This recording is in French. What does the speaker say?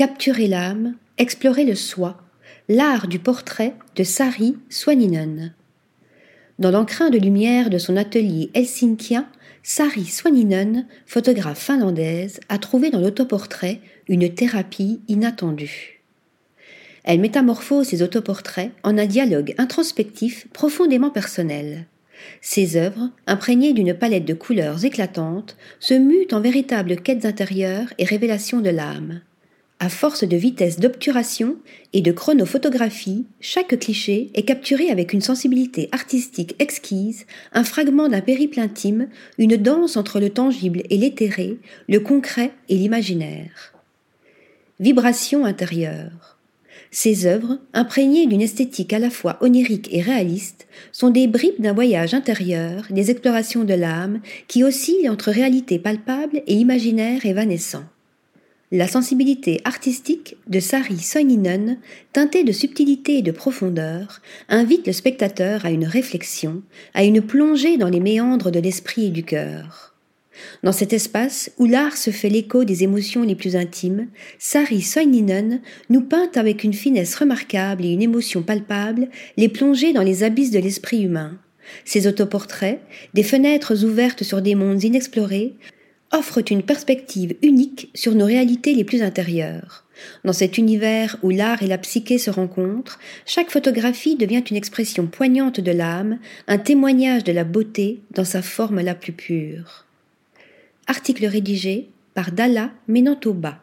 Capturer l'âme, explorer le soi, l'art du portrait de Sari Swaninen. Dans l'encrin de lumière de son atelier helsinkien, Sari Swaninen, photographe finlandaise, a trouvé dans l'autoportrait une thérapie inattendue. Elle métamorphose ses autoportraits en un dialogue introspectif profondément personnel. Ses œuvres, imprégnées d'une palette de couleurs éclatantes, se muent en véritables quêtes intérieures et révélations de l'âme. À force de vitesse d'obturation et de chronophotographie, chaque cliché est capturé avec une sensibilité artistique exquise, un fragment d'un périple intime, une danse entre le tangible et l'éthéré, le concret et l'imaginaire. Vibration intérieure. Ces œuvres, imprégnées d'une esthétique à la fois onirique et réaliste, sont des bribes d'un voyage intérieur, des explorations de l'âme qui oscillent entre réalité palpable et imaginaire évanescent. La sensibilité artistique de Sari Soininen, teintée de subtilité et de profondeur, invite le spectateur à une réflexion, à une plongée dans les méandres de l'esprit et du cœur. Dans cet espace où l'art se fait l'écho des émotions les plus intimes, Sari Soininen nous peint avec une finesse remarquable et une émotion palpable les plongées dans les abysses de l'esprit humain. Ses autoportraits, des fenêtres ouvertes sur des mondes inexplorés, offrent une perspective unique sur nos réalités les plus intérieures. Dans cet univers où l'art et la psyché se rencontrent, chaque photographie devient une expression poignante de l'âme, un témoignage de la beauté dans sa forme la plus pure. Article rédigé par Dalla Menantoba.